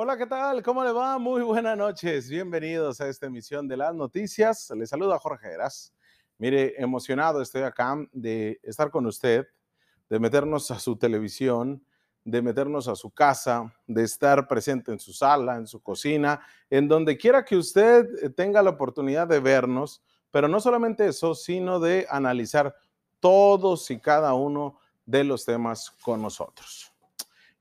Hola, ¿qué tal? ¿Cómo le va? Muy buenas noches. Bienvenidos a esta emisión de las noticias. Les saluda Jorge Heras. Mire, emocionado estoy acá de estar con usted, de meternos a su televisión, de meternos a su casa, de estar presente en su sala, en su cocina, en donde quiera que usted eh, tenga la oportunidad de vernos, pero no solamente eso, sino de analizar todos y cada uno de los temas con nosotros.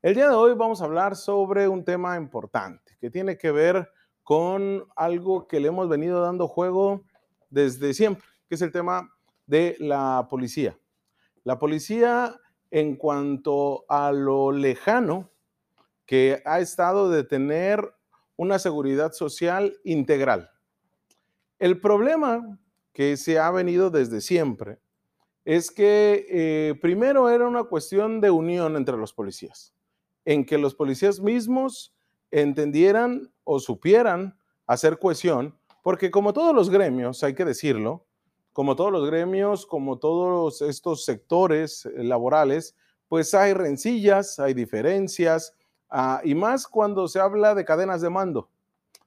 El día de hoy vamos a hablar sobre un tema importante que tiene que ver con algo que le hemos venido dando juego desde siempre, que es el tema de la policía. La policía en cuanto a lo lejano que ha estado de tener una seguridad social integral. El problema que se ha venido desde siempre es que eh, primero era una cuestión de unión entre los policías, en que los policías mismos entendieran o supieran hacer cohesión, porque como todos los gremios, hay que decirlo, como todos los gremios, como todos estos sectores eh, laborales, pues hay rencillas, hay diferencias, ah, y más cuando se habla de cadenas de mando,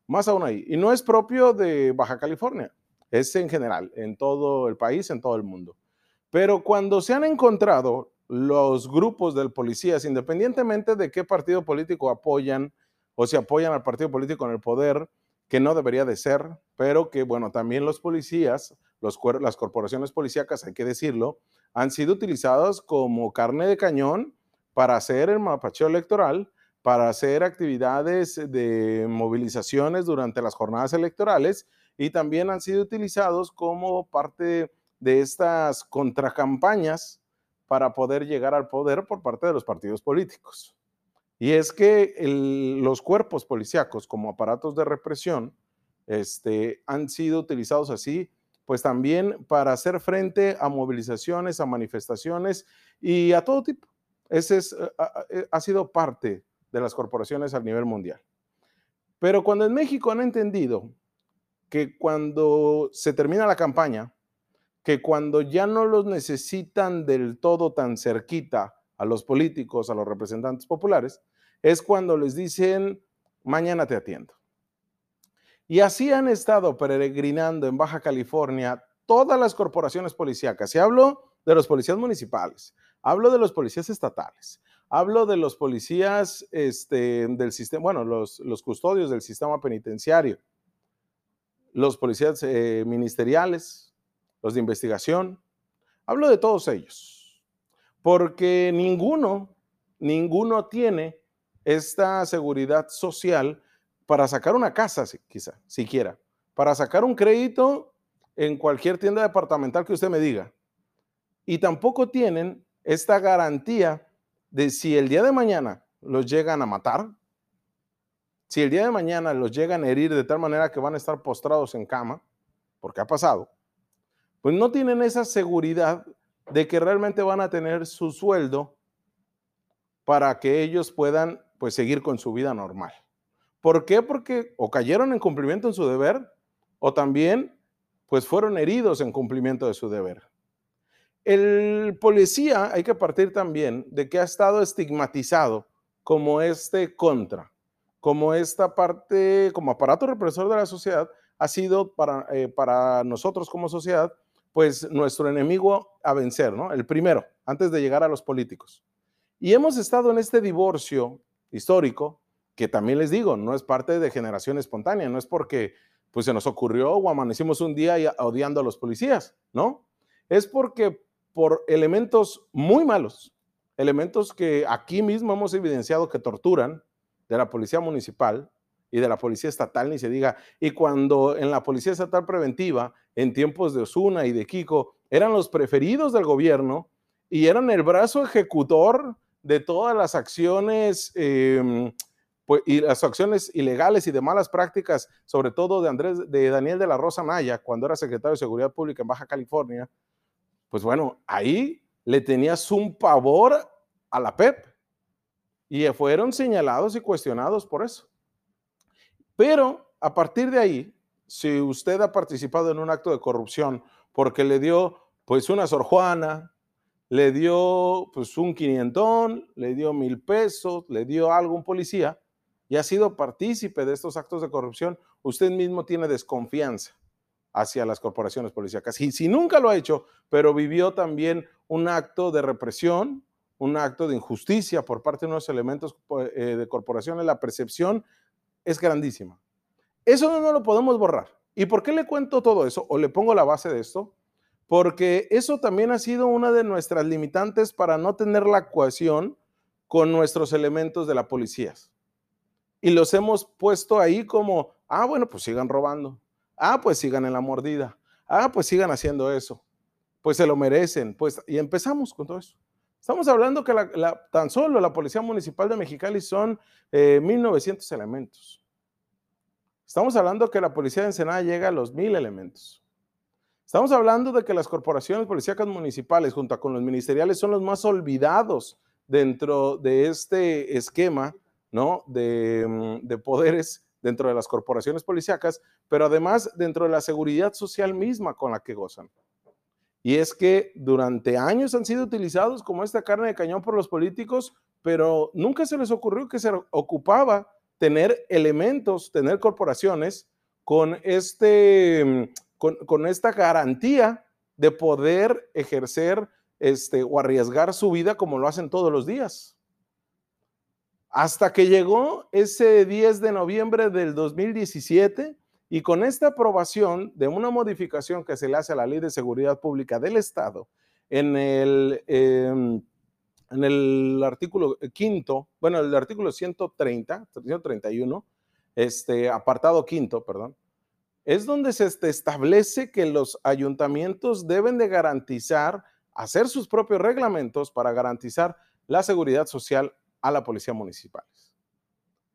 más aún ahí. Y no es propio de Baja California, es en general, en todo el país, en todo el mundo. Pero cuando se han encontrado los grupos del policías, independientemente de qué partido político apoyan o si apoyan al partido político en el poder, que no debería de ser, pero que, bueno, también los policías, los, las corporaciones policíacas, hay que decirlo, han sido utilizados como carne de cañón para hacer el mapacheo electoral, para hacer actividades de movilizaciones durante las jornadas electorales y también han sido utilizados como parte de estas contracampañas para poder llegar al poder por parte de los partidos políticos. Y es que los cuerpos policíacos como aparatos de represión este, han sido utilizados así, pues también para hacer frente a movilizaciones, a manifestaciones y a todo tipo. Ese es, eh, ha sido parte de las corporaciones a nivel mundial. Pero cuando en México han entendido que cuando se termina la campaña, que cuando ya no los necesitan del todo tan cerquita a los políticos, a los representantes populares, es cuando les dicen, mañana te atiendo. Y así han estado peregrinando en Baja California todas las corporaciones policíacas. Y hablo de los policías municipales, hablo de los policías estatales, hablo de los policías este, del sistema, bueno, los, custodios del sistema penitenciario, los policías eh, ministeriales, los de investigación. Hablo de todos ellos, porque ninguno, ninguno tiene esta seguridad social para sacar una casa, quizá, siquiera, para sacar un crédito en cualquier tienda departamental que usted me diga. Y tampoco tienen esta garantía de si el día de mañana los llegan a matar, si el día de mañana los llegan a herir de tal manera que van a estar postrados en cama, porque ha pasado, pues no tienen esa seguridad de que realmente van a tener su sueldo para que ellos puedan pues seguir con su vida normal. ¿Por qué? Porque o cayeron en cumplimiento en su deber o también pues fueron heridos en cumplimiento de su deber. El policía hay que partir también de que ha estado estigmatizado como este contra, como esta parte, como aparato represor de la sociedad, ha sido para, eh, para nosotros como sociedad, pues nuestro enemigo a vencer, ¿no? El primero, antes de llegar a los políticos. Y hemos estado en este divorcio histórico, que también les digo, no es parte de generación espontánea, no es porque pues se nos ocurrió o amanecimos un día odiando a los policías, ¿no? Es porque por elementos muy malos, elementos que aquí mismo hemos evidenciado que torturan de la policía municipal y de la policía estatal, ni se diga, y cuando en la policía estatal preventiva, en tiempos de Osuna y de Kiko, eran los preferidos del gobierno y eran el brazo ejecutor de todas las acciones em, pues, y las acciones ilegales y de malas prácticas, sobre todo de Andrés, de Daniel de la Rosa Naya, cuando era secretario de Seguridad Pública en Baja California, pues bueno, ahí le tenías un pavor a la PEP y fueron señalados y cuestionados por eso. Pero a partir de ahí, si usted ha participado en un acto de corrupción porque le dio pues una Sor Juana, le dio pues un quinientón, le dio mil pesos, le dio algo un policía, y ha sido partícipe de estos actos de corrupción, usted mismo tiene desconfianza hacia las corporaciones policíacas. Y si nunca lo ha hecho, pero vivió también un acto de represión, un acto de injusticia por parte de unos elementos eh, de corporaciones, la percepción es grandísima. Eso no lo podemos borrar. ¿Y por qué le cuento todo eso o le pongo la base de esto? Porque eso también ha sido una de nuestras limitantes para no tener la cohesión con nuestros elementos de la policía. Y los hemos puesto ahí como, ah, bueno, pues sigan robando. Ah, pues sigan en la mordida. Ah, pues sigan haciendo eso. Pues se lo merecen. Pues, y empezamos con todo eso. Estamos hablando que tan solo la Policía Municipal de Mexicali son 1.900 eh, elementos. Estamos hablando que la Policía de Ensenada llega a los 1.000 elementos. Estamos hablando de que las corporaciones policíacas municipales junto con los ministeriales son los más olvidados dentro de este esquema ¿no? de, mm, de poderes dentro de las corporaciones policíacas, pero además dentro de la seguridad social misma con la que gozan. Y es que durante años han sido utilizados como esta carne de cañón por los políticos, pero nunca se les ocurrió que se ocupaba tener elementos, tener corporaciones con, este, con, esta garantía de poder ejercer este, o arriesgar su vida como lo hacen todos los días. Hasta que llegó ese 10 de noviembre del 2017 y con esta aprobación de una modificación que se le hace a la Ley de Seguridad Pública del Estado, en el, em, en el artículo quinto, bueno, el artículo 130, 131, este, apartado quinto, perdón, es donde se establece que los ayuntamientos deben de garantizar, hacer sus propios reglamentos para garantizar la seguridad social a la policía municipal.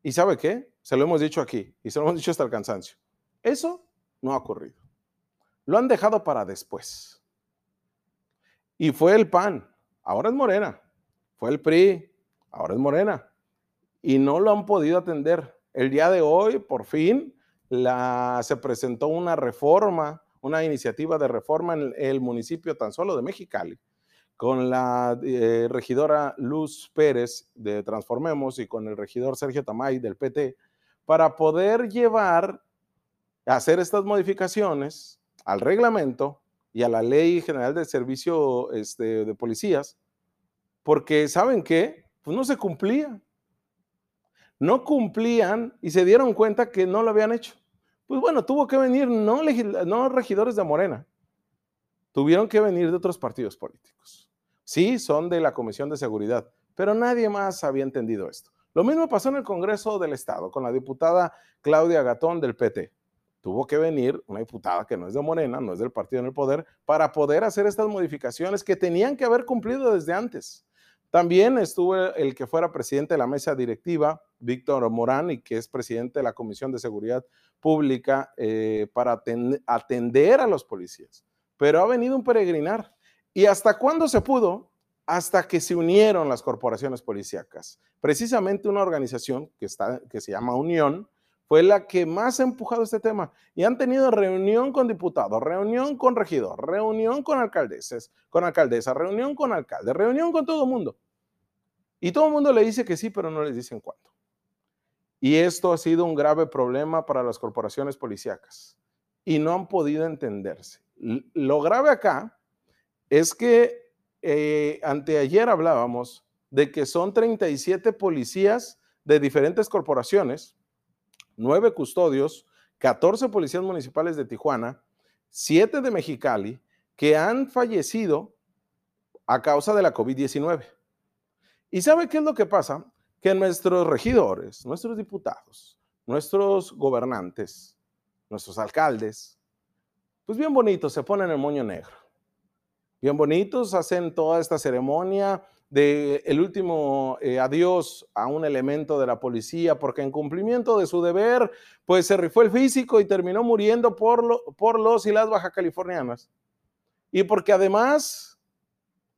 ¿Y sabe qué? Se lo hemos dicho aquí y se lo hemos dicho hasta el cansancio. Eso no ha ocurrido. Lo han dejado para después. Y fue el PAN, ahora es Morena. Fue el PRI, ahora es Morena. Y no lo han podido atender. El día de hoy, por fin, se presentó una reforma, una iniciativa de reforma en el municipio tan solo de Mexicali, con la eh, regidora Luz Pérez de Transformemos y con el regidor Sergio Tamay del PT, para poder llevar hacer estas modificaciones al reglamento y a la ley general de servicio este, de policías, porque ¿saben qué? Pues no se cumplía. No cumplían y se dieron cuenta que no lo habían hecho. Pues bueno, tuvo que venir no, no regidores de Morena, tuvieron que venir de otros partidos políticos. Sí, son de la Comisión de Seguridad, pero nadie más había entendido esto. Lo mismo pasó en el Congreso del Estado con la diputada Claudia Gatón del PT tuvo que venir una diputada que no es de Morena, no es del partido en el poder, para poder hacer estas modificaciones que tenían que haber cumplido desde antes. También estuvo el que fuera presidente de la mesa directiva, Víctor Morán, y que es presidente de la Comisión de Seguridad Pública eh, para atender a los policías. Pero ha venido un peregrinar. ¿Y hasta cuándo se pudo? Hasta que se unieron las corporaciones policíacas. Precisamente una organización que, está, que se llama Unión, fue la que más ha empujado este tema. Y han tenido reunión con diputados, reunión con regidor, reunión con alcaldeses, con alcaldesa, reunión con alcalde, reunión con todo el mundo. Y todo el mundo le dice que sí, pero no les dicen cuándo. Y esto ha sido un grave problema para las corporaciones policíacas. Y no han podido entenderse. Lo grave acá es que eh, anteayer hablábamos de que son 37 policías de diferentes corporaciones nueve custodios, 14 policías municipales de Tijuana, siete de Mexicali, que han fallecido a causa de la COVID-19. ¿Y sabe qué es lo que pasa? Que nuestros regidores, nuestros diputados, nuestros gobernantes, nuestros alcaldes, pues bien bonitos, se ponen el moño negro. Bien bonitos, hacen toda esta ceremonia, de último eh, adiós a un elemento de la policía porque en cumplimiento de su deber, pues se rifó el físico y terminó muriendo por, lo, por los y las baja californianas. Y porque además,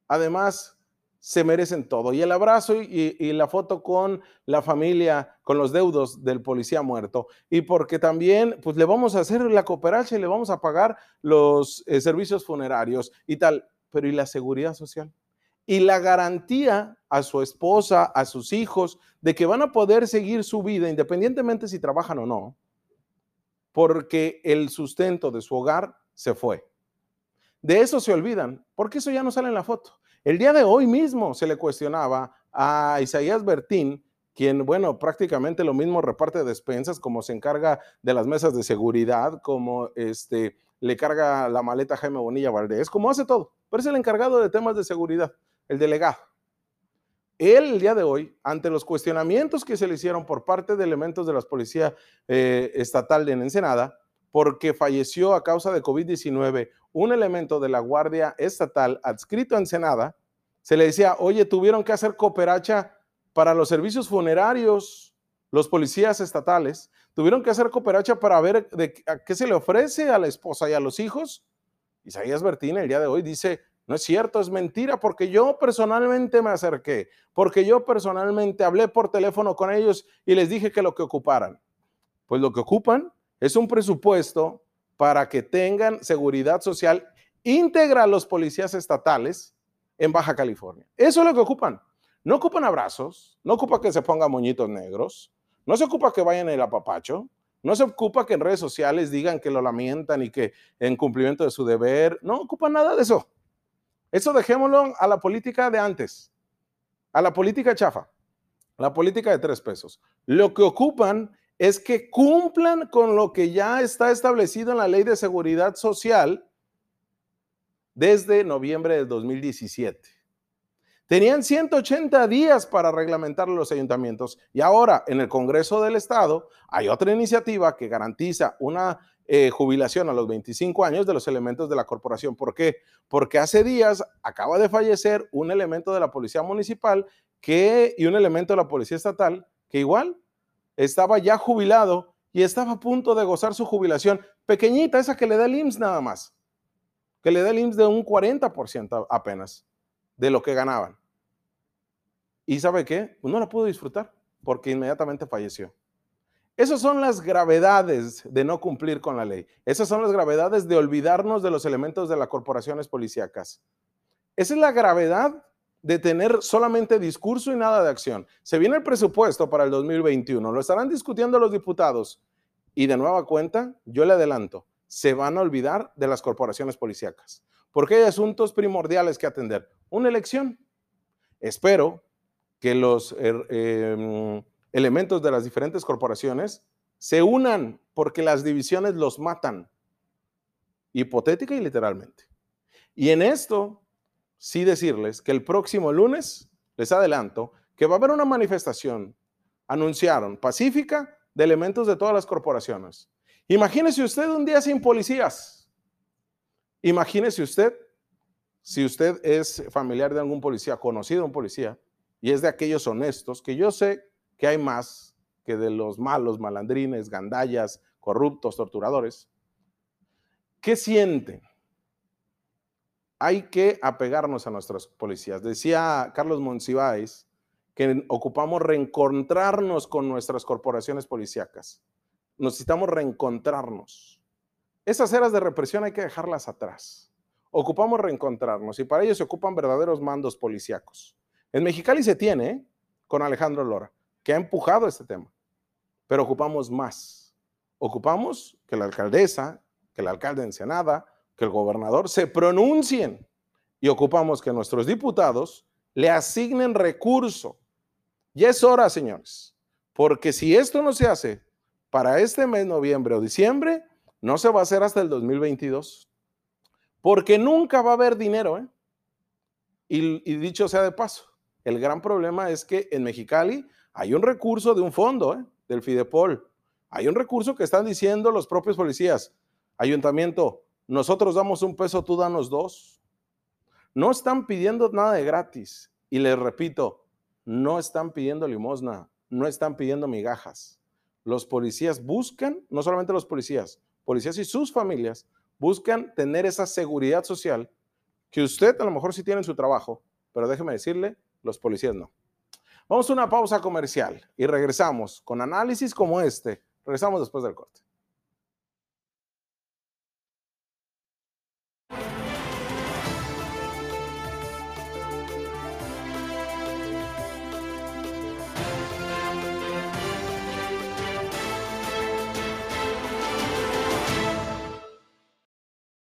además, se merecen todo. Y el abrazo y, la foto con la familia, con los deudos del policía muerto. Y porque también, pues le vamos a hacer la cooperacha y le vamos a pagar los eh, servicios funerarios y tal. Pero ¿y la seguridad social? Y la garantía a su esposa, a sus hijos, de que van a poder seguir su vida independientemente si trabajan o no, porque el sustento de su hogar se fue. De eso se olvidan, porque eso ya no sale en la foto. El día de hoy mismo se le cuestionaba a Isaías Bertín, quien, bueno, prácticamente lo mismo reparte despensas, como se encarga de las mesas de seguridad, como este, le carga la maleta a Jaime Bonilla Valdés, como hace todo, pero es el encargado de temas de seguridad, el delegado. Él, el día de hoy, ante los cuestionamientos que se le hicieron por parte de elementos de la Policía eh, Estatal de Ensenada, porque falleció a causa de COVID-19 un elemento de la Guardia Estatal adscrito a Ensenada, se le decía, oye, tuvieron que hacer cooperacha para los servicios funerarios, los policías estatales, tuvieron que hacer cooperacha para ver de qué se le ofrece a la esposa y a los hijos. Isaías Bertín el día de hoy dice, no es cierto, es mentira, porque yo personalmente me acerqué, porque yo personalmente hablé por teléfono con ellos y les dije que lo que ocuparan. Pues lo que ocupan es un presupuesto para que tengan seguridad social íntegra a los policías estatales en Baja California. Eso es lo que ocupan. No ocupan abrazos, no ocupa que se pongan moñitos negros, no se ocupa que vayan el apapacho, no se ocupa que en redes sociales digan que lo lamentan y que en cumplimiento de su deber, no ocupa nada de eso. Eso dejémoslo a la política de antes, a la política chafa, la política de tres pesos. Lo que ocupan es que cumplan con lo que ya está establecido en la ley de seguridad social desde noviembre del 2017. Tenían 180 días para reglamentar los ayuntamientos y ahora en el Congreso del Estado hay otra iniciativa que garantiza una eh, jubilación a los 25 años de los elementos de la corporación. ¿Por qué? Porque hace días acaba de fallecer un elemento de la Policía Municipal que, y un elemento de la Policía Estatal que igual estaba ya jubilado y estaba a punto de gozar su jubilación pequeñita, esa que le da el IMSS nada más, que le da el IMSS de un 40% apenas de lo que ganaban. ¿Y sabe qué? Pues no la pudo disfrutar porque inmediatamente falleció. Esas son las gravedades de no cumplir con la ley. Esas son las gravedades de olvidarnos de los elementos de las corporaciones policíacas. Esa es la gravedad de tener solamente discurso y nada de acción. Se viene el presupuesto para el 2021, lo estarán discutiendo los diputados y de nueva cuenta, yo le adelanto, se van a olvidar de las corporaciones policíacas, porque hay asuntos primordiales que atender. Una elección. Espero que los er, em, elementos de las diferentes corporaciones se unan porque las divisiones los matan, hipotética y literalmente. Y en esto sí decirles que el próximo lunes, les adelanto, que va a haber una manifestación, anunciaron, pacífica, de elementos de todas las corporaciones. Imagínese usted un día sin policías. Imagínese usted, si usted es familiar de algún policía, conocido un policía, y es de aquellos honestos, que yo sé que hay más que de los malos, malandrines, gandallas, corruptos, torturadores. ¿Qué sienten? hay que apegarnos a nuestras policías. Decía Carlos Monsiváis que ocupamos reencontrarnos con nuestras corporaciones policíacas. Necesitamos reencontrarnos. Esas eras de represión hay que dejarlas atrás. Ocupamos reencontrarnos y para ello se ocupan verdaderos mandos policíacos. En Mexicali se tiene ¿eh? con Alejandro Lora, que ha empujado este tema, pero ocupamos más. Ocupamos que la alcaldesa, que el alcalde de Ensenada, que el gobernador se pronuncien y ocupamos que nuestros diputados le asignen recurso. Y es hora, señores, porque si esto no se hace para este mes, noviembre o diciembre, no se va a hacer hasta el 2022, porque nunca va a haber dinero. ¿eh? Y, y dicho sea de paso, el gran problema es que en Mexicali hay un recurso de un fondo, ¿eh? del Fidepol. Hay un recurso que están diciendo los propios policías. Ayuntamiento, nosotros damos un peso, tú danos dos. No están pidiendo nada de gratis. Y les repito, no están pidiendo limosna, no están pidiendo migajas. Los policías buscan, no solamente los policías, policías y sus familias, buscan tener esa seguridad social que usted a lo mejor sí tiene en su trabajo, pero déjeme decirle, los policías no. Vamos a una pausa comercial y regresamos con análisis como este. Regresamos después del corte.